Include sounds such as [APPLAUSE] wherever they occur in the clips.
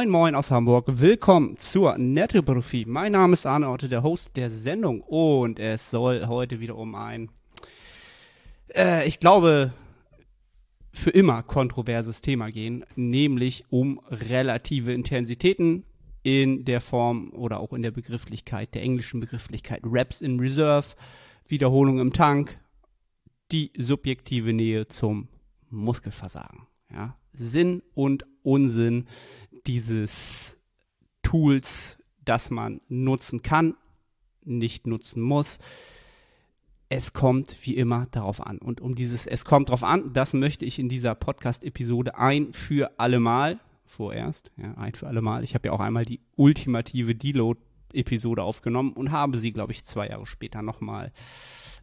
Moin Moin aus Hamburg, willkommen zur Nettoprofi. Mein Name ist Arne Otte, der Host der Sendung und es soll heute wieder um ein, äh, ich glaube, für immer kontroverses Thema gehen, nämlich um relative Intensitäten in der Form oder auch in der Begrifflichkeit, der englischen Begrifflichkeit Reps in Reserve, Wiederholung im Tank, die subjektive Nähe zum Muskelversagen. Ja? Sinn und Unsinn dieses Tools, das man nutzen kann, nicht nutzen muss. Es kommt wie immer darauf an. Und um dieses Es kommt darauf an, das möchte ich in dieser Podcast-Episode ein für alle Mal, vorerst, ja, ein für alle. Ich habe ja auch einmal die ultimative Deload-Episode aufgenommen und habe sie, glaube ich, zwei Jahre später nochmal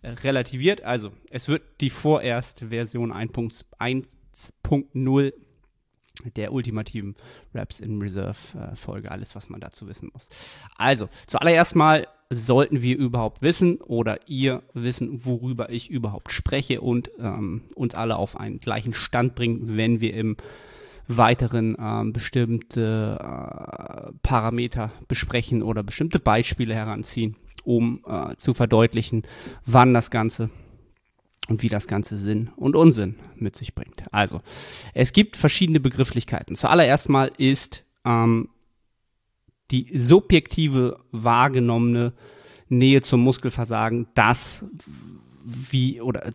äh, relativiert. Also, es wird die vorerst Version 1.0 der ultimativen Raps in Reserve äh, Folge, alles, was man dazu wissen muss. Also, zuallererst mal sollten wir überhaupt wissen oder ihr wissen, worüber ich überhaupt spreche und ähm, uns alle auf einen gleichen Stand bringen, wenn wir im weiteren ähm, bestimmte äh, Parameter besprechen oder bestimmte Beispiele heranziehen, um äh, zu verdeutlichen, wann das Ganze und wie das Ganze Sinn und Unsinn mit sich bringt. Also, es gibt verschiedene Begrifflichkeiten. Zuallererst mal ist ähm, die subjektive wahrgenommene Nähe zum Muskelversagen das, wie, oder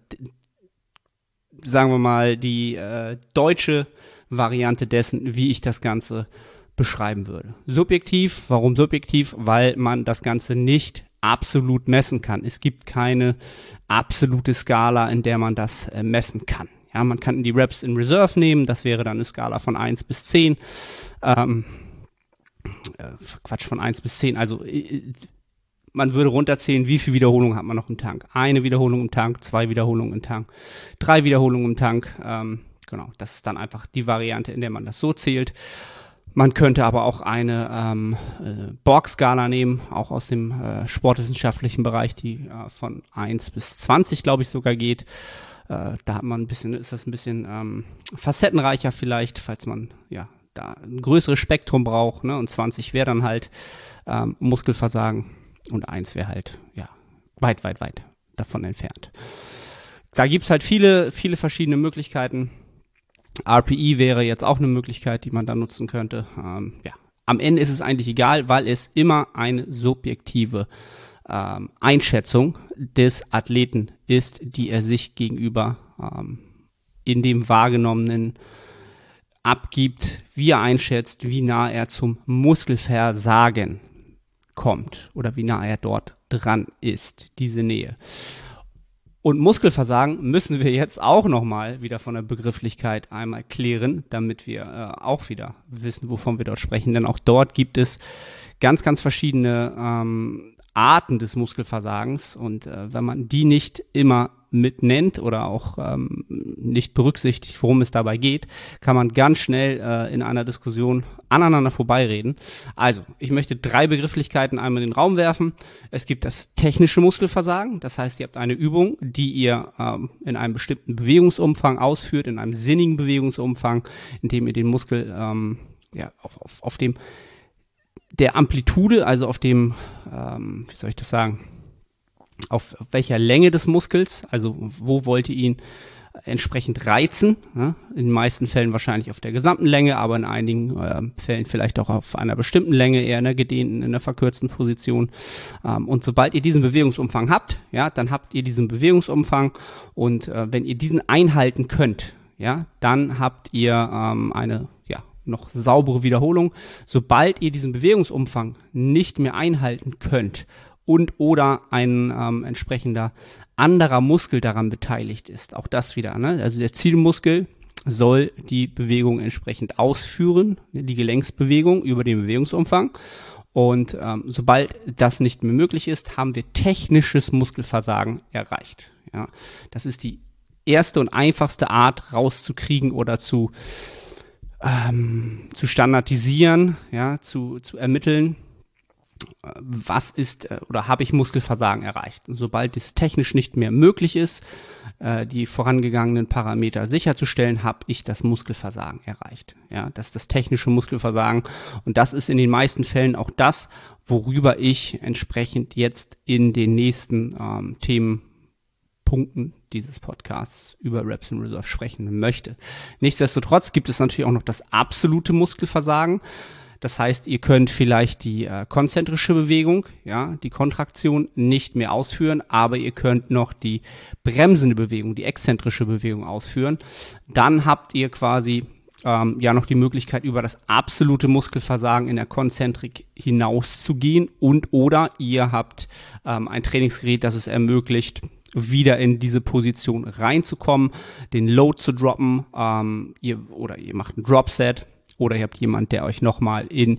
sagen wir mal, die äh, deutsche Variante dessen, wie ich das Ganze beschreiben würde. Subjektiv, warum subjektiv? Weil man das Ganze nicht absolut messen kann. Es gibt keine absolute Skala, in der man das äh, messen kann. Ja, man kann die Reps in Reserve nehmen, das wäre dann eine Skala von 1 bis 10. Ähm, äh, Quatsch, von 1 bis 10. Also äh, man würde runterzählen, wie viele Wiederholungen hat man noch im Tank. Eine Wiederholung im Tank, zwei Wiederholungen im Tank, drei Wiederholungen im Tank. Ähm, genau, das ist dann einfach die Variante, in der man das so zählt. Man könnte aber auch eine ähm, äh, Borg-Skala nehmen, auch aus dem äh, sportwissenschaftlichen Bereich, die äh, von 1 bis 20, glaube ich, sogar geht. Äh, da hat man ein bisschen, ist das ein bisschen ähm, facettenreicher vielleicht, falls man ja da ein größeres Spektrum braucht. Ne? Und 20 wäre dann halt ähm, Muskelversagen und 1 wäre halt ja weit, weit, weit davon entfernt. Da gibt's halt viele, viele verschiedene Möglichkeiten RPE wäre jetzt auch eine Möglichkeit, die man da nutzen könnte. Ähm, ja. Am Ende ist es eigentlich egal, weil es immer eine subjektive ähm, Einschätzung des Athleten ist, die er sich gegenüber ähm, in dem wahrgenommenen abgibt, wie er einschätzt, wie nah er zum Muskelversagen kommt oder wie nah er dort dran ist, diese Nähe. Und Muskelversagen müssen wir jetzt auch nochmal wieder von der Begrifflichkeit einmal klären, damit wir äh, auch wieder wissen, wovon wir dort sprechen. Denn auch dort gibt es ganz, ganz verschiedene ähm, Arten des Muskelversagens. Und äh, wenn man die nicht immer mit nennt oder auch ähm, nicht berücksichtigt, worum es dabei geht, kann man ganz schnell äh, in einer Diskussion aneinander vorbeireden. Also, ich möchte drei Begrifflichkeiten einmal in den Raum werfen. Es gibt das technische Muskelversagen, das heißt, ihr habt eine Übung, die ihr ähm, in einem bestimmten Bewegungsumfang ausführt, in einem sinnigen Bewegungsumfang, in dem ihr den Muskel ähm, ja, auf, auf, auf dem der Amplitude, also auf dem, ähm, wie soll ich das sagen, auf, welcher Länge des Muskels, also wo wollt ihr ihn entsprechend reizen. Ja? In den meisten Fällen wahrscheinlich auf der gesamten Länge, aber in einigen äh, Fällen vielleicht auch auf einer bestimmten Länge, eher in der gedehnten, in der verkürzten Position. Ähm, und sobald ihr diesen Bewegungsumfang habt, ja, dann habt ihr diesen Bewegungsumfang und äh, wenn ihr diesen einhalten könnt, ja, dann habt ihr ähm, eine noch saubere Wiederholung. Sobald ihr diesen Bewegungsumfang nicht mehr einhalten könnt und oder ein ähm, entsprechender anderer Muskel daran beteiligt ist. Auch das wieder. Ne? Also der Zielmuskel soll die Bewegung entsprechend ausführen, die Gelenksbewegung über den Bewegungsumfang. Und ähm, sobald das nicht mehr möglich ist, haben wir technisches Muskelversagen erreicht. Ja, das ist die erste und einfachste Art rauszukriegen oder zu ähm, zu standardisieren, ja, zu, zu ermitteln, was ist äh, oder habe ich Muskelversagen erreicht. Und sobald es technisch nicht mehr möglich ist, äh, die vorangegangenen Parameter sicherzustellen, habe ich das Muskelversagen erreicht. Ja, das ist das technische Muskelversagen und das ist in den meisten Fällen auch das, worüber ich entsprechend jetzt in den nächsten ähm, Themenpunkten dieses Podcasts über Reps in Reserve sprechen möchte. Nichtsdestotrotz gibt es natürlich auch noch das absolute Muskelversagen. Das heißt, ihr könnt vielleicht die äh, konzentrische Bewegung, ja, die Kontraktion nicht mehr ausführen, aber ihr könnt noch die bremsende Bewegung, die exzentrische Bewegung ausführen. Dann habt ihr quasi ähm, ja noch die Möglichkeit, über das absolute Muskelversagen in der Konzentrik hinauszugehen und oder ihr habt ähm, ein Trainingsgerät, das es ermöglicht, wieder in diese Position reinzukommen, den Load zu droppen, ähm, ihr, oder ihr macht ein Dropset oder ihr habt jemanden, der euch nochmal in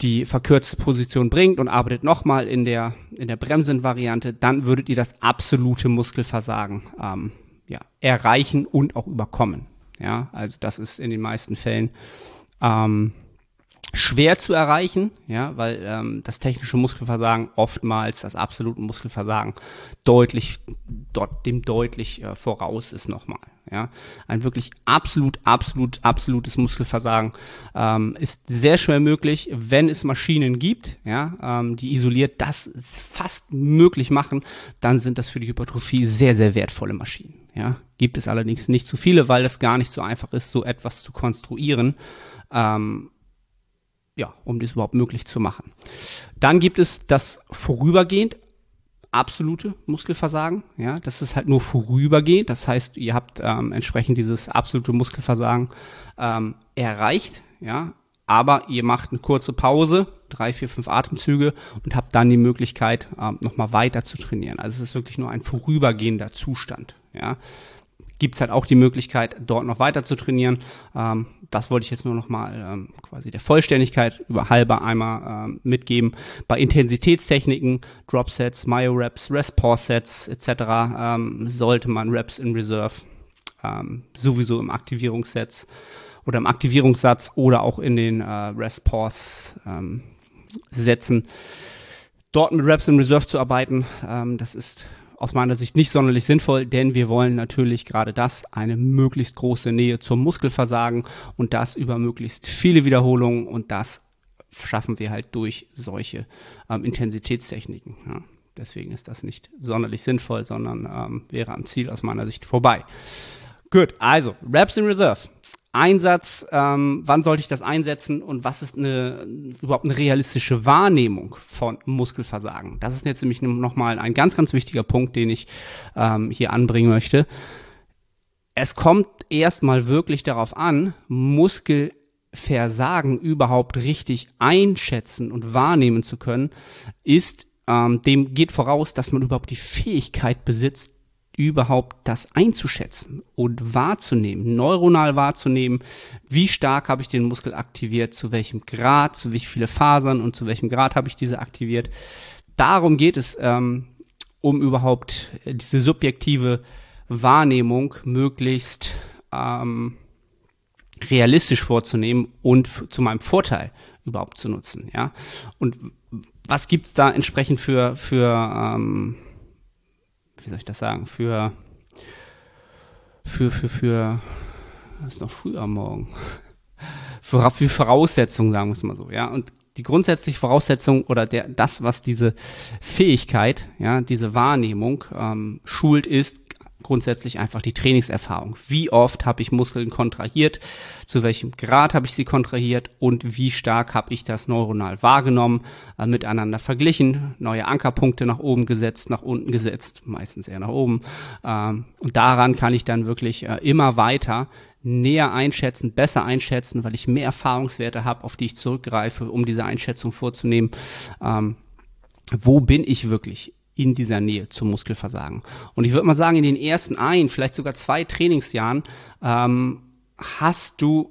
die verkürzte Position bringt und arbeitet nochmal in der, in der Bremsen-Variante, dann würdet ihr das absolute Muskelversagen ähm, ja, erreichen und auch überkommen. Ja, also das ist in den meisten Fällen ähm, schwer zu erreichen, ja, weil ähm, das technische Muskelversagen oftmals das absolute Muskelversagen deutlich dort dem deutlich äh, voraus ist nochmal. Ja, ein wirklich absolut, absolut, absolutes Muskelversagen ähm, ist sehr schwer möglich, wenn es Maschinen gibt, ja, ähm, die isoliert das fast möglich machen, dann sind das für die Hypertrophie sehr, sehr wertvolle Maschinen. Ja, gibt es allerdings nicht zu viele, weil es gar nicht so einfach ist, so etwas zu konstruieren. Ähm, ja, um das überhaupt möglich zu machen. Dann gibt es das vorübergehend absolute Muskelversagen. Ja, das ist halt nur vorübergehend. Das heißt, ihr habt ähm, entsprechend dieses absolute Muskelversagen ähm, erreicht. Ja, aber ihr macht eine kurze Pause, drei, vier, fünf Atemzüge und habt dann die Möglichkeit, ähm, nochmal weiter zu trainieren. Also es ist wirklich nur ein vorübergehender Zustand. Ja, gibt es halt auch die Möglichkeit, dort noch weiter zu trainieren. Ähm, das wollte ich jetzt nur noch mal ähm, quasi der Vollständigkeit über halber einmal ähm, mitgeben. Bei Intensitätstechniken, Dropsets, Myo-Reps, Rest-Pause-Sets etc. Ähm, sollte man Reps in Reserve ähm, sowieso im Aktivierungssatz oder im Aktivierungssatz oder auch in den äh, Rest-Pause ähm, setzen. Dort mit Reps in Reserve zu arbeiten, das ist aus meiner Sicht nicht sonderlich sinnvoll, denn wir wollen natürlich gerade das, eine möglichst große Nähe zum Muskelversagen und das über möglichst viele Wiederholungen und das schaffen wir halt durch solche ähm, Intensitätstechniken. Ja. Deswegen ist das nicht sonderlich sinnvoll, sondern ähm, wäre am Ziel aus meiner Sicht vorbei. Gut, also Reps in Reserve. Einsatz, ähm, wann sollte ich das einsetzen und was ist eine, überhaupt eine realistische Wahrnehmung von Muskelversagen? Das ist jetzt nämlich nochmal ein ganz, ganz wichtiger Punkt, den ich ähm, hier anbringen möchte. Es kommt erstmal wirklich darauf an, Muskelversagen überhaupt richtig einschätzen und wahrnehmen zu können, ist ähm, dem geht voraus, dass man überhaupt die Fähigkeit besitzt, überhaupt das einzuschätzen und wahrzunehmen, neuronal wahrzunehmen, wie stark habe ich den Muskel aktiviert, zu welchem Grad, zu wie viele Fasern und zu welchem Grad habe ich diese aktiviert. Darum geht es, ähm, um überhaupt diese subjektive Wahrnehmung möglichst ähm, realistisch vorzunehmen und zu meinem Vorteil überhaupt zu nutzen. Ja? Und was gibt es da entsprechend für, für ähm, wie soll ich das sagen, für, für, für, für, was ist noch früh am Morgen? [LAUGHS] Für, für Voraussetzungen, sagen wir es mal so, ja. Und die grundsätzliche Voraussetzung oder der, das, was diese Fähigkeit, ja, diese Wahrnehmung ähm, schult, ist grundsätzlich einfach die Trainingserfahrung. Wie oft habe ich Muskeln kontrahiert, zu welchem Grad habe ich sie kontrahiert und wie stark habe ich das neuronal wahrgenommen, äh, miteinander verglichen, neue Ankerpunkte nach oben gesetzt, nach unten gesetzt, meistens eher nach oben. Ähm, und daran kann ich dann wirklich äh, immer weiter näher einschätzen, besser einschätzen, weil ich mehr Erfahrungswerte habe, auf die ich zurückgreife, um diese Einschätzung vorzunehmen. Ähm, wo bin ich wirklich? In dieser Nähe zum Muskelversagen. Und ich würde mal sagen, in den ersten ein, vielleicht sogar zwei Trainingsjahren ähm, hast du,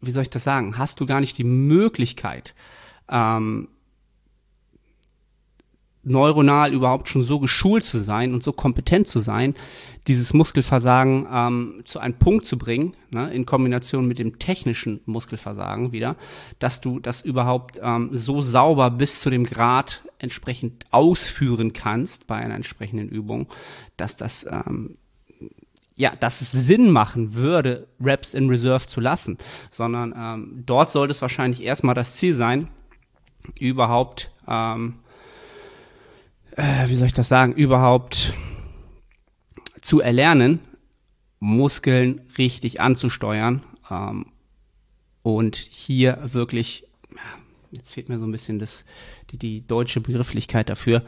wie soll ich das sagen, hast du gar nicht die Möglichkeit, ähm, neuronal überhaupt schon so geschult zu sein und so kompetent zu sein, dieses Muskelversagen ähm, zu einem Punkt zu bringen, ne, in Kombination mit dem technischen Muskelversagen wieder, dass du das überhaupt ähm, so sauber bis zu dem Grad entsprechend ausführen kannst bei einer entsprechenden Übung, dass das ähm, ja, dass es Sinn machen würde, Reps in Reserve zu lassen, sondern ähm, dort sollte es wahrscheinlich erstmal das Ziel sein, überhaupt ähm, äh, wie soll ich das sagen, überhaupt zu erlernen, Muskeln richtig anzusteuern ähm, und hier wirklich, jetzt fehlt mir so ein bisschen das, die, die deutsche Begrifflichkeit dafür,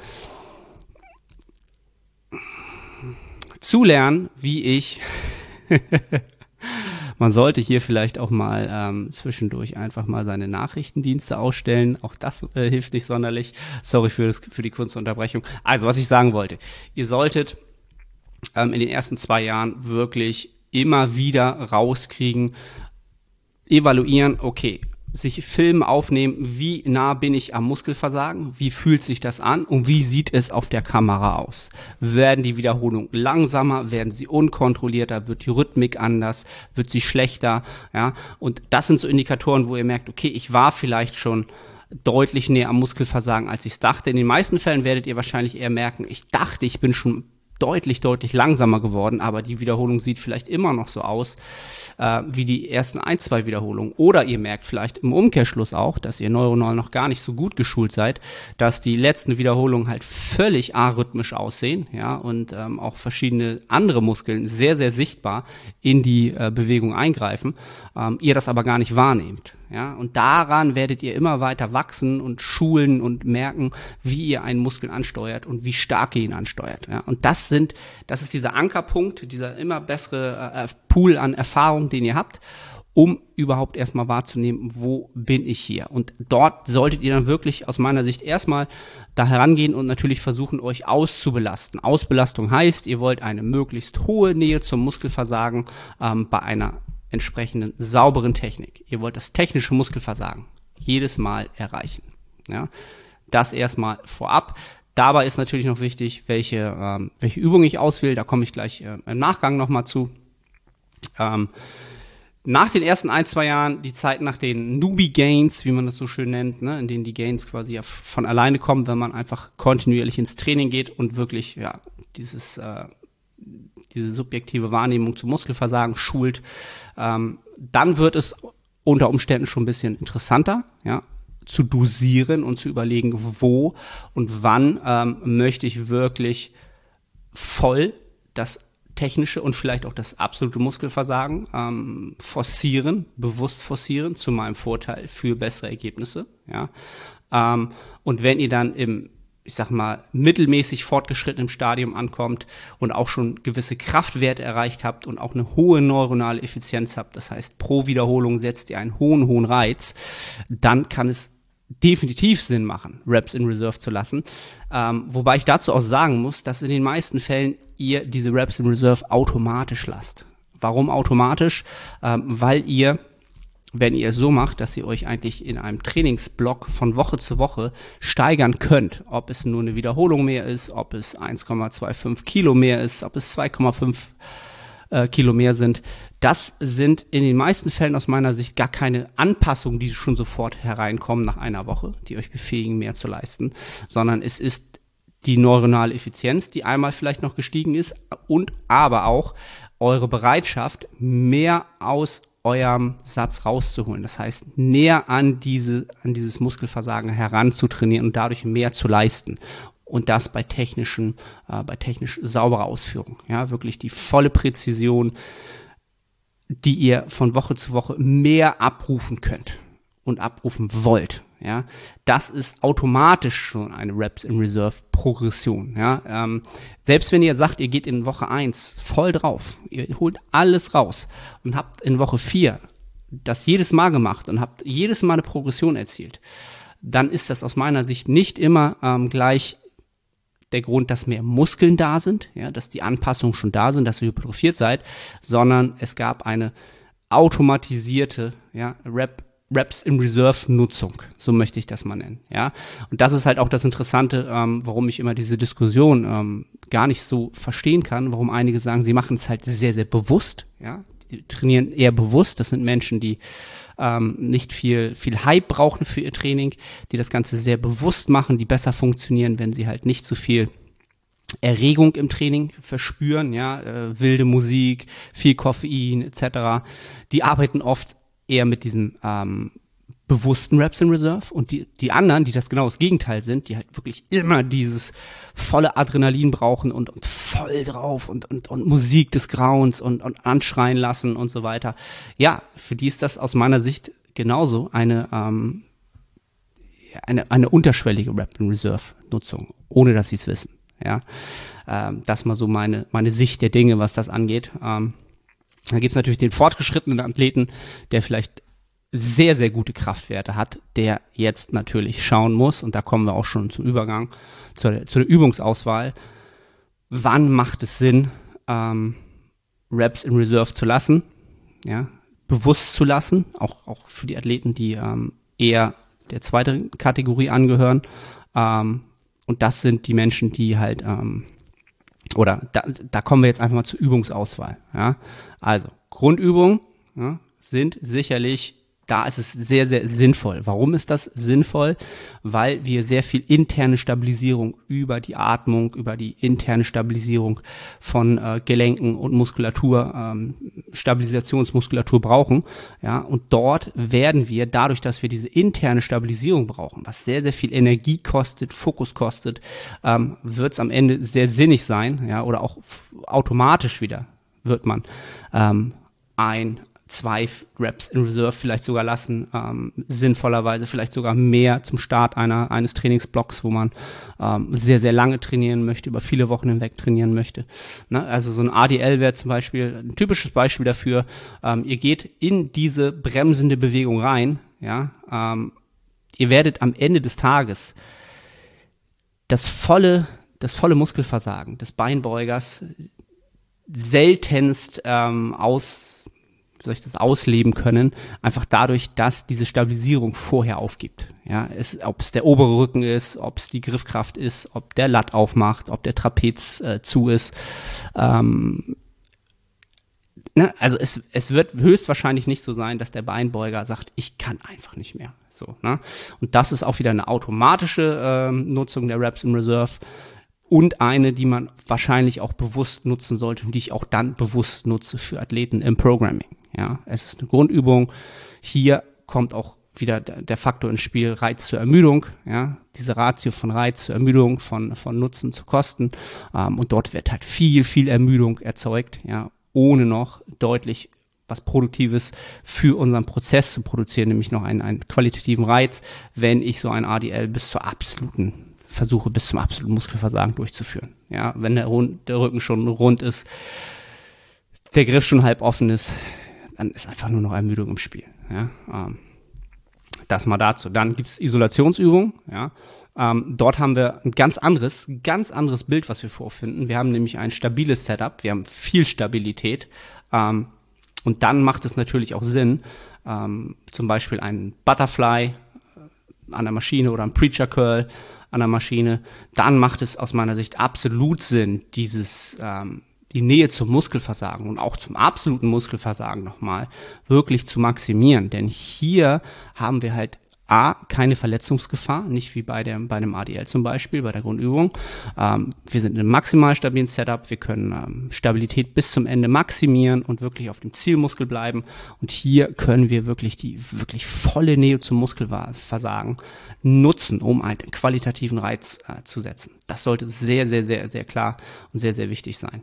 zu lernen, wie ich [LAUGHS] Man sollte hier vielleicht auch mal ähm, zwischendurch einfach mal seine Nachrichtendienste ausstellen. Auch das äh, hilft nicht sonderlich. Sorry für, das, für die Kunstunterbrechung. Also, was ich sagen wollte. Ihr solltet ähm, in den ersten zwei Jahren wirklich immer wieder rauskriegen, evaluieren, okay, sich Filme aufnehmen, wie nah bin ich am Muskelversagen, wie fühlt sich das an und wie sieht es auf der Kamera aus. Werden die Wiederholungen langsamer, werden sie unkontrollierter, wird die Rhythmik anders, wird sie schlechter, ja, und das sind so Indikatoren, wo ihr merkt, okay, ich war vielleicht schon deutlich näher am Muskelversagen, als ich es dachte. In den meisten Fällen werdet ihr wahrscheinlich eher merken, ich dachte, ich bin schon deutlich, deutlich langsamer geworden, aber die Wiederholung sieht vielleicht immer noch so aus äh, wie die ersten ein, zwei Wiederholungen. Oder ihr merkt vielleicht im Umkehrschluss auch, dass ihr neuronal noch gar nicht so gut geschult seid, dass die letzten Wiederholungen halt völlig arrhythmisch aussehen, ja, und ähm, auch verschiedene andere Muskeln sehr, sehr sichtbar in die äh, Bewegung eingreifen, ähm, ihr das aber gar nicht wahrnehmt. Ja, und daran werdet ihr immer weiter wachsen und schulen und merken, wie ihr einen Muskel ansteuert und wie stark ihr ihn ansteuert. Ja, und das sind, das ist dieser Ankerpunkt, dieser immer bessere äh, Pool an Erfahrung, den ihr habt, um überhaupt erstmal wahrzunehmen, wo bin ich hier. Und dort solltet ihr dann wirklich aus meiner Sicht erstmal da herangehen und natürlich versuchen, euch auszubelasten. Ausbelastung heißt, ihr wollt eine möglichst hohe Nähe zum Muskelversagen ähm, bei einer entsprechenden sauberen Technik. Ihr wollt das technische Muskelversagen jedes Mal erreichen. Ja? Das erstmal vorab. Dabei ist natürlich noch wichtig, welche, ähm, welche Übung ich auswähle. Da komme ich gleich äh, im Nachgang nochmal zu. Ähm, nach den ersten ein, zwei Jahren, die Zeit nach den Newbie Gains, wie man das so schön nennt, ne, in denen die Gains quasi ja von alleine kommen, wenn man einfach kontinuierlich ins Training geht und wirklich ja dieses äh, diese subjektive Wahrnehmung zu Muskelversagen schult, ähm, dann wird es unter Umständen schon ein bisschen interessanter, ja, zu dosieren und zu überlegen, wo und wann ähm, möchte ich wirklich voll das technische und vielleicht auch das absolute Muskelversagen ähm, forcieren, bewusst forcieren, zu meinem Vorteil für bessere Ergebnisse. Ja. Ähm, und wenn ihr dann im ich sag mal, mittelmäßig fortgeschrittenem Stadium ankommt und auch schon gewisse Kraftwerte erreicht habt und auch eine hohe neuronale Effizienz habt, das heißt, pro Wiederholung setzt ihr einen hohen, hohen Reiz, dann kann es definitiv Sinn machen, Reps in Reserve zu lassen. Ähm, wobei ich dazu auch sagen muss, dass in den meisten Fällen ihr diese Reps in Reserve automatisch lasst. Warum automatisch? Ähm, weil ihr wenn ihr es so macht, dass ihr euch eigentlich in einem Trainingsblock von Woche zu Woche steigern könnt. Ob es nur eine Wiederholung mehr ist, ob es 1,25 Kilo mehr ist, ob es 2,5 äh, Kilo mehr sind. Das sind in den meisten Fällen aus meiner Sicht gar keine Anpassungen, die schon sofort hereinkommen nach einer Woche, die euch befähigen, mehr zu leisten, sondern es ist die neuronale Effizienz, die einmal vielleicht noch gestiegen ist und aber auch eure Bereitschaft, mehr aus eurem Satz rauszuholen. Das heißt, näher an diese, an dieses Muskelversagen heranzutrainieren und dadurch mehr zu leisten. Und das bei technischen, äh, bei technisch sauberer Ausführung. Ja, wirklich die volle Präzision, die ihr von Woche zu Woche mehr abrufen könnt und abrufen wollt. Ja, das ist automatisch schon eine Reps in Reserve Progression. Ja, ähm, selbst wenn ihr sagt, ihr geht in Woche 1 voll drauf, ihr holt alles raus und habt in Woche 4 das jedes Mal gemacht und habt jedes Mal eine Progression erzielt, dann ist das aus meiner Sicht nicht immer ähm, gleich der Grund, dass mehr Muskeln da sind, ja, dass die Anpassungen schon da sind, dass ihr hypertrophiert seid, sondern es gab eine automatisierte ja, Rep Reps in Reserve Nutzung, so möchte ich das mal nennen, ja. Und das ist halt auch das Interessante, ähm, warum ich immer diese Diskussion ähm, gar nicht so verstehen kann, warum einige sagen, sie machen es halt sehr, sehr bewusst, ja. Die trainieren eher bewusst. Das sind Menschen, die ähm, nicht viel, viel Hype brauchen für ihr Training, die das Ganze sehr bewusst machen, die besser funktionieren, wenn sie halt nicht so viel Erregung im Training verspüren, ja, äh, wilde Musik, viel Koffein etc. Die arbeiten oft eher mit diesem ähm, bewussten Raps in Reserve und die, die anderen, die das genau das Gegenteil sind, die halt wirklich immer dieses volle Adrenalin brauchen und, und voll drauf und, und, und Musik des Grauens und, und anschreien lassen und so weiter. Ja, für die ist das aus meiner Sicht genauso eine, ähm, eine, eine unterschwellige Rap in Reserve Nutzung, ohne dass sie es wissen. Ja, ähm, das mal so meine, meine Sicht der Dinge, was das angeht. Ähm, da gibt es natürlich den fortgeschrittenen Athleten, der vielleicht sehr, sehr gute Kraftwerte hat, der jetzt natürlich schauen muss, und da kommen wir auch schon zum Übergang, zu der, zu der Übungsauswahl, wann macht es Sinn, ähm, Reps in Reserve zu lassen, ja, bewusst zu lassen, auch, auch für die Athleten, die ähm, eher der zweiten Kategorie angehören. Ähm, und das sind die Menschen, die halt, ähm, oder da, da kommen wir jetzt einfach mal zur Übungsauswahl. Ja? Also Grundübungen ja, sind sicherlich da ist es sehr, sehr sinnvoll. Warum ist das sinnvoll? Weil wir sehr viel interne Stabilisierung über die Atmung, über die interne Stabilisierung von äh, Gelenken und Muskulatur, ähm, Stabilisationsmuskulatur brauchen. Ja, und dort werden wir, dadurch, dass wir diese interne Stabilisierung brauchen, was sehr, sehr viel Energie kostet, Fokus kostet, ähm, wird es am Ende sehr sinnig sein, ja, oder auch automatisch wieder wird man ähm, ein zwei Reps in Reserve vielleicht sogar lassen, ähm, sinnvollerweise vielleicht sogar mehr zum Start einer, eines Trainingsblocks, wo man ähm, sehr, sehr lange trainieren möchte, über viele Wochen hinweg trainieren möchte. Ne? Also so ein ADL wäre zum Beispiel ein typisches Beispiel dafür. Ähm, ihr geht in diese bremsende Bewegung rein, ja, ähm, ihr werdet am Ende des Tages das volle, das volle Muskelversagen des Beinbeugers seltenst ähm, aus soll ich das ausleben können, einfach dadurch, dass diese Stabilisierung vorher aufgibt. Ja, ob es der obere Rücken ist, ob es die Griffkraft ist, ob der Latt aufmacht, ob der Trapez äh, zu ist. Ähm, ne, also es, es wird höchstwahrscheinlich nicht so sein, dass der Beinbeuger sagt, ich kann einfach nicht mehr. So, ne? Und das ist auch wieder eine automatische ähm, Nutzung der Reps in Reserve und eine, die man wahrscheinlich auch bewusst nutzen sollte und die ich auch dann bewusst nutze für Athleten im Programming. Ja, es ist eine Grundübung. Hier kommt auch wieder der Faktor ins Spiel Reiz zur Ermüdung, ja, diese Ratio von Reiz zur Ermüdung, von, von Nutzen zu Kosten. Ähm, und dort wird halt viel, viel Ermüdung erzeugt, ja, ohne noch deutlich was Produktives für unseren Prozess zu produzieren, nämlich noch einen, einen qualitativen Reiz, wenn ich so ein ADL bis zur absoluten versuche, bis zum absoluten Muskelversagen durchzuführen. Ja, wenn der, Rund, der Rücken schon rund ist, der Griff schon halb offen ist, dann ist einfach nur noch Ermüdung im Spiel. Ja? Ähm, das mal dazu. Dann gibt es Isolationsübungen. Ja? Ähm, dort haben wir ein ganz anderes, ganz anderes Bild, was wir vorfinden. Wir haben nämlich ein stabiles Setup, wir haben viel Stabilität. Ähm, und dann macht es natürlich auch Sinn, ähm, zum Beispiel einen Butterfly äh, an der Maschine oder einen Preacher Curl an der Maschine. Dann macht es aus meiner Sicht absolut Sinn, dieses ähm, die Nähe zum Muskelversagen und auch zum absoluten Muskelversagen nochmal wirklich zu maximieren. Denn hier haben wir halt A, keine Verletzungsgefahr, nicht wie bei, der, bei einem ADL zum Beispiel, bei der Grundübung. Ähm, wir sind in einem maximal stabilen Setup, wir können ähm, Stabilität bis zum Ende maximieren und wirklich auf dem Zielmuskel bleiben. Und hier können wir wirklich die wirklich volle Nähe zum Muskelversagen nutzen, um einen qualitativen Reiz äh, zu setzen. Das sollte sehr, sehr, sehr, sehr klar und sehr, sehr wichtig sein.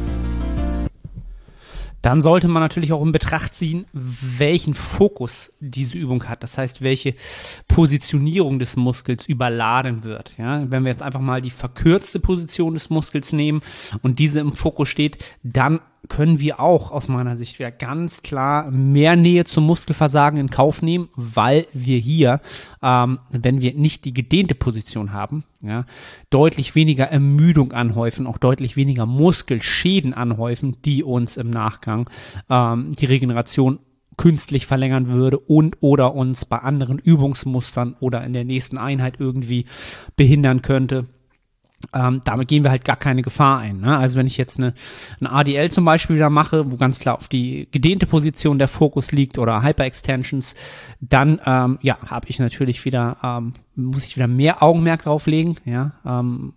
Dann sollte man natürlich auch in Betracht ziehen, welchen Fokus diese Übung hat. Das heißt, welche Positionierung des Muskels überladen wird. Ja, wenn wir jetzt einfach mal die verkürzte Position des Muskels nehmen und diese im Fokus steht, dann können wir auch aus meiner Sicht wieder ganz klar mehr Nähe zum Muskelversagen in Kauf nehmen, weil wir hier, ähm, wenn wir nicht die gedehnte Position haben, ja, deutlich weniger Ermüdung anhäufen, auch deutlich weniger Muskelschäden anhäufen, die uns im Nachgang ähm, die Regeneration künstlich verlängern würde und oder uns bei anderen Übungsmustern oder in der nächsten Einheit irgendwie behindern könnte ähm, damit gehen wir halt gar keine Gefahr ein. Ne? Also wenn ich jetzt eine, eine ADL zum Beispiel wieder mache, wo ganz klar auf die gedehnte Position der Fokus liegt oder Hyper-Extensions, dann ähm, ja, habe ich natürlich wieder, ähm, muss ich wieder mehr Augenmerk drauf legen, ja, ähm,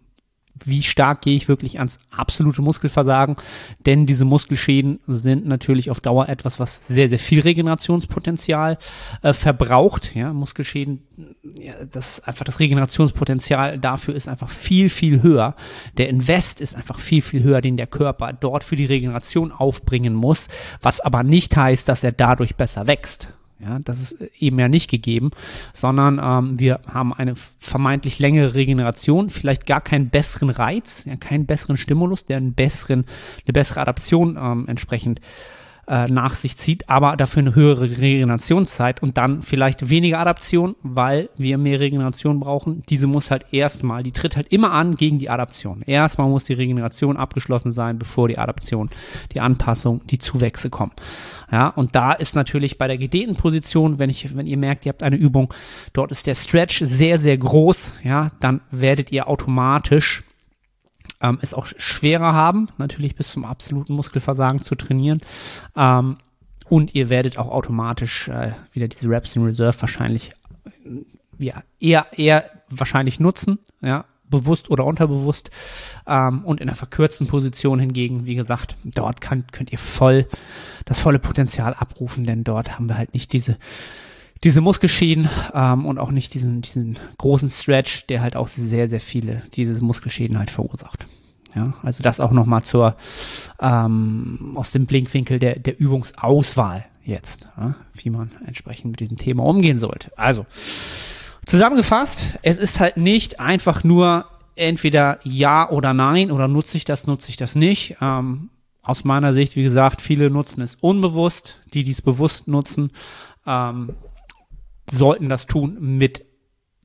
wie stark gehe ich wirklich ans absolute Muskelversagen, denn diese Muskelschäden sind natürlich auf Dauer etwas, was sehr, sehr viel Regenerationspotenzial äh, verbraucht. Ja, Muskelschäden, ja, das ist einfach das Regenerationspotenzial dafür ist einfach viel, viel höher. Der Invest ist einfach viel, viel höher, den der Körper dort für die Regeneration aufbringen muss, was aber nicht heißt, dass er dadurch besser wächst. Ja, das ist eben ja nicht gegeben, sondern ähm, wir haben eine vermeintlich längere Regeneration, vielleicht gar keinen besseren Reiz, ja, keinen besseren Stimulus, der einen besseren, eine bessere Adaption ähm, entsprechend äh, nach sich zieht, aber dafür eine höhere Regenerationszeit und dann vielleicht weniger Adaption, weil wir mehr Regeneration brauchen. Diese muss halt erstmal, die tritt halt immer an gegen die Adaption. Erstmal muss die Regeneration abgeschlossen sein, bevor die Adaption, die Anpassung, die Zuwächse kommen. Ja, und da ist natürlich bei der gedehnten Position, wenn ich, wenn ihr merkt, ihr habt eine Übung, dort ist der Stretch sehr, sehr groß, ja, dann werdet ihr automatisch ähm, es auch schwerer haben, natürlich bis zum absoluten Muskelversagen zu trainieren. Ähm, und ihr werdet auch automatisch äh, wieder diese Reps in Reserve wahrscheinlich äh, ja, eher, eher wahrscheinlich nutzen, ja, bewusst oder unterbewusst. Ähm, und in der verkürzten Position hingegen, wie gesagt, dort kann, könnt ihr voll das volle Potenzial abrufen, denn dort haben wir halt nicht diese diese Muskelschäden ähm, und auch nicht diesen, diesen großen Stretch, der halt auch sehr, sehr viele diese Muskelschäden halt verursacht. Ja, also das auch nochmal zur ähm, aus dem Blinkwinkel der, der Übungsauswahl jetzt, ja, wie man entsprechend mit diesem Thema umgehen sollte. Also zusammengefasst, es ist halt nicht einfach nur entweder ja oder nein oder nutze ich das, nutze ich das nicht. Ähm, aus meiner Sicht, wie gesagt, viele nutzen es unbewusst, die dies bewusst nutzen, ähm, sollten das tun mit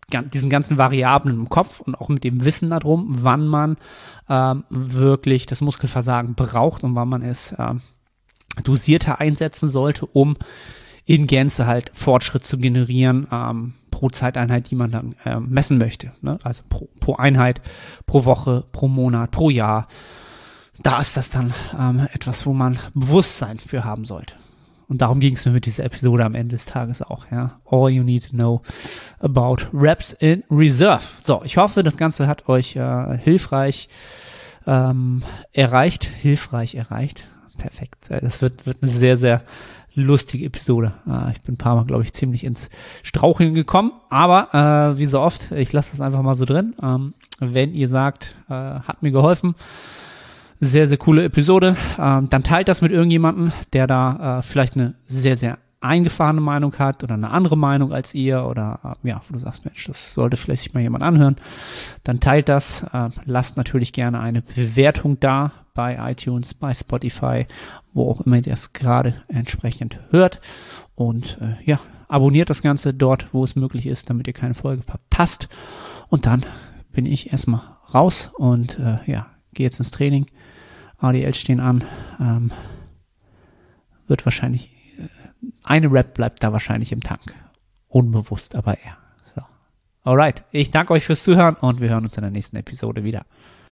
diesen ganzen Variablen im Kopf und auch mit dem Wissen darum, wann man ähm, wirklich das Muskelversagen braucht und wann man es ähm, dosierter einsetzen sollte, um in Gänze halt Fortschritt zu generieren ähm, pro Zeiteinheit, die man dann äh, messen möchte. Ne? Also pro, pro, Einheit, pro Woche, pro Monat, pro Jahr. Da ist das dann ähm, etwas, wo man Bewusstsein für haben sollte. Und darum ging es mir mit dieser Episode am Ende des Tages auch, ja. All you need to know about Reps in Reserve. So, ich hoffe, das Ganze hat euch äh, hilfreich ähm, erreicht. Hilfreich erreicht. Perfekt. Äh, das wird, wird eine sehr, sehr lustige Episode. Äh, ich bin ein paar Mal, glaube ich, ziemlich ins Straucheln gekommen. Aber äh, wie so oft, ich lasse das einfach mal so drin. Ähm, wenn ihr sagt, äh, hat mir geholfen, sehr, sehr coole Episode. Ähm, dann teilt das mit irgendjemandem, der da äh, vielleicht eine sehr, sehr eingefahrene Meinung hat oder eine andere Meinung als ihr oder äh, ja, wo du sagst, Mensch, das sollte vielleicht sich mal jemand anhören, dann teilt das. Äh, lasst natürlich gerne eine Bewertung da bei iTunes, bei Spotify, wo auch immer ihr das gerade entsprechend hört. Und äh, ja, abonniert das Ganze dort, wo es möglich ist, damit ihr keine Folge verpasst. Und dann bin ich erstmal raus und äh, ja, gehe jetzt ins Training. ADL stehen an. Ähm, wird wahrscheinlich, äh, eine Rap bleibt da wahrscheinlich im Tank. Unbewusst, aber eher. So. Alright, ich danke euch fürs Zuhören und wir hören uns in der nächsten Episode wieder.